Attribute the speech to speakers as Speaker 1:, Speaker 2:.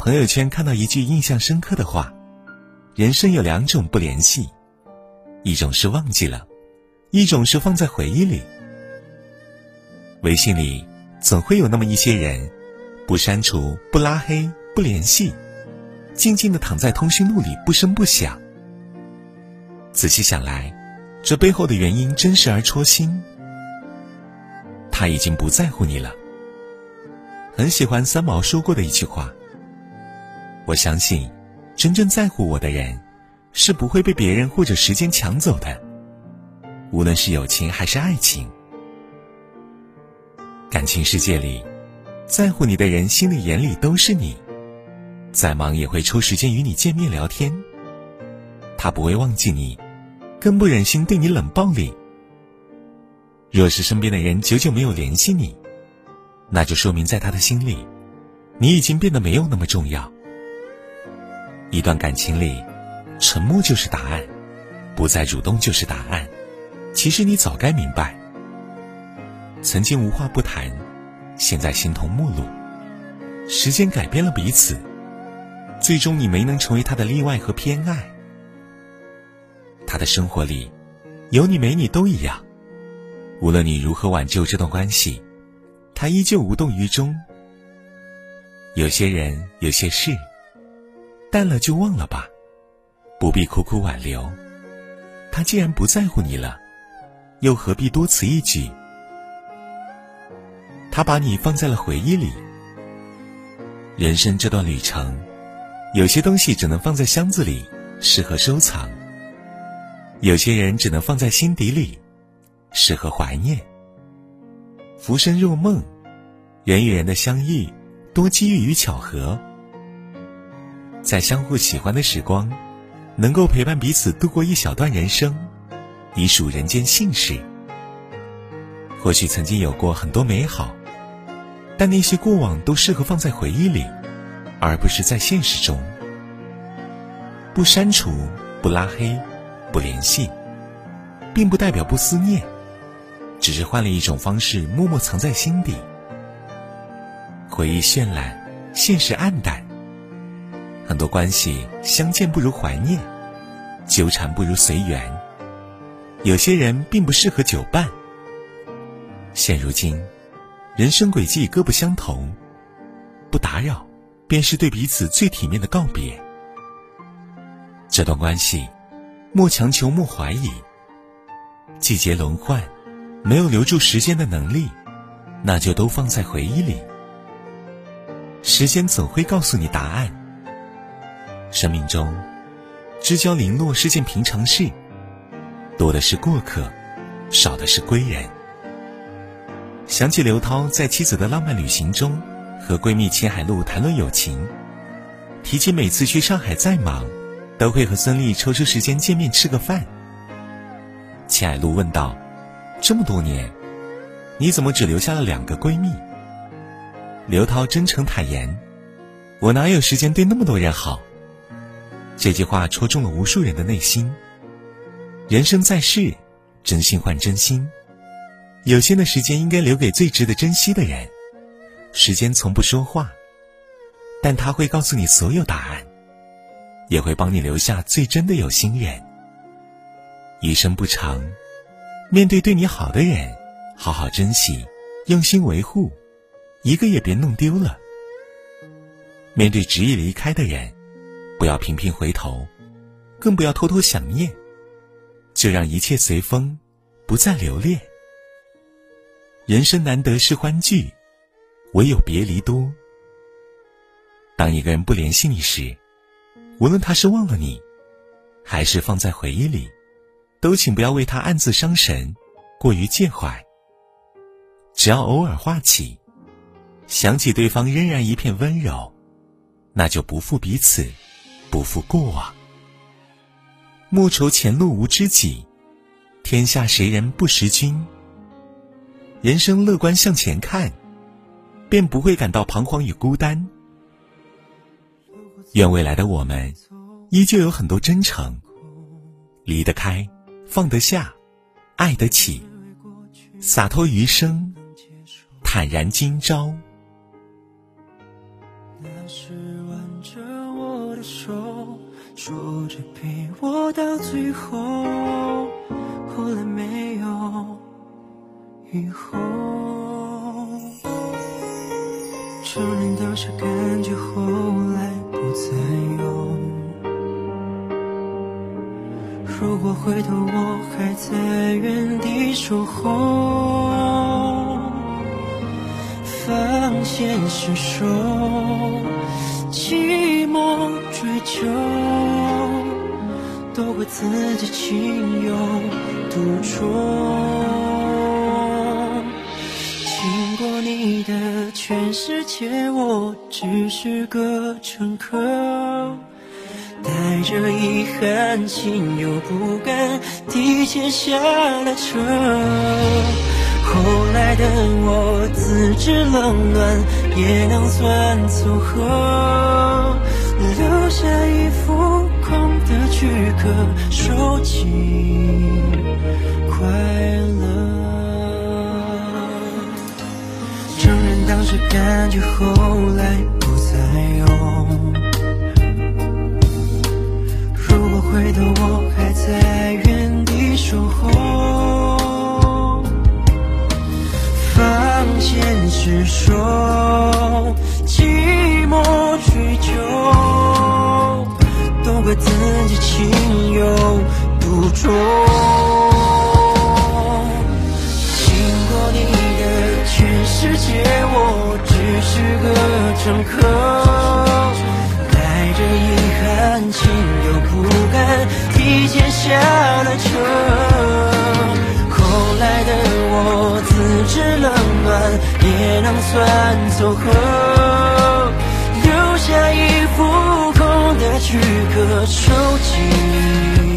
Speaker 1: 朋友圈看到一句印象深刻的话：“人生有两种不联系，一种是忘记了，一种是放在回忆里。”微信里总会有那么一些人，不删除、不拉黑、不联系，静静的躺在通讯录里不声不响。仔细想来，这背后的原因真实而戳心。他已经不在乎你了。很喜欢三毛说过的一句话。我相信，真正在乎我的人，是不会被别人或者时间抢走的。无论是友情还是爱情，感情世界里，在乎你的人心里眼里都是你，再忙也会抽时间与你见面聊天。他不会忘记你，更不忍心对你冷暴力。若是身边的人久久没有联系你，那就说明在他的心里，你已经变得没有那么重要。一段感情里，沉默就是答案，不再主动就是答案。其实你早该明白，曾经无话不谈，现在形同陌路。时间改变了彼此，最终你没能成为他的例外和偏爱。他的生活里，有你没你都一样。无论你如何挽救这段关系，他依旧无动于衷。有些人，有些事。淡了就忘了吧，不必苦苦挽留。他既然不在乎你了，又何必多此一举？他把你放在了回忆里。人生这段旅程，有些东西只能放在箱子里，适合收藏；有些人只能放在心底里，适合怀念。浮生若梦，人与人的相遇，多机遇与巧合。在相互喜欢的时光，能够陪伴彼此度过一小段人生，已属人间幸事。或许曾经有过很多美好，但那些过往都适合放在回忆里，而不是在现实中。不删除、不拉黑、不联系，并不代表不思念，只是换了一种方式，默默藏在心底。回忆绚烂，现实暗淡。很多关系相见不如怀念，纠缠不如随缘。有些人并不适合久伴。现如今，人生轨迹各不相同，不打扰，便是对彼此最体面的告别。这段关系，莫强求，莫怀疑。季节轮换，没有留住时间的能力，那就都放在回忆里。时间总会告诉你答案。生命中，知交零落是件平常事，多的是过客，少的是归人。想起刘涛在妻子的浪漫旅行中，和闺蜜秦海璐谈论友情，提起每次去上海再忙，都会和孙俪抽出时间见面吃个饭。秦海璐问道：“这么多年，你怎么只留下了两个闺蜜？”刘涛真诚坦言：“我哪有时间对那么多人好？”这句话戳中了无数人的内心。人生在世，真心换真心，有限的时间应该留给最值得珍惜的人。时间从不说话，但他会告诉你所有答案，也会帮你留下最真的有心人。余生不长，面对对你好的人，好好珍惜，用心维护，一个也别弄丢了。面对执意离开的人。不要频频回头，更不要偷偷想念，就让一切随风，不再留恋。人生难得是欢聚，唯有别离多。当一个人不联系你时，无论他是忘了你，还是放在回忆里，都请不要为他暗自伤神，过于介怀。只要偶尔话起，想起对方仍然一片温柔，那就不负彼此。不负过往，莫愁前路无知己，天下谁人不识君。人生乐观向前看，便不会感到彷徨与孤单。愿未来的我们，依旧有很多真诚，离得开，放得下，爱得起，洒脱余生，坦然今朝。
Speaker 2: 说着陪我到最后，后来没有以后。承认当时感觉，后来不再有。如果回头，我还在原地守候，放现实手，寂寞求，都怪自己情有独钟。经过你的全世界，我只是个乘客，带着遗憾，心又不甘，提前下了车。后来的我自知冷暖也能算凑合，留下躯壳，收起快乐。承认当时感觉，后来怪自己情有独钟。经过你的全世界，我只是个乘客，带着遗憾，情又不甘，提前下了车。后来的我，自知冷暖也能算凑合，留下一副躯壳，收紧。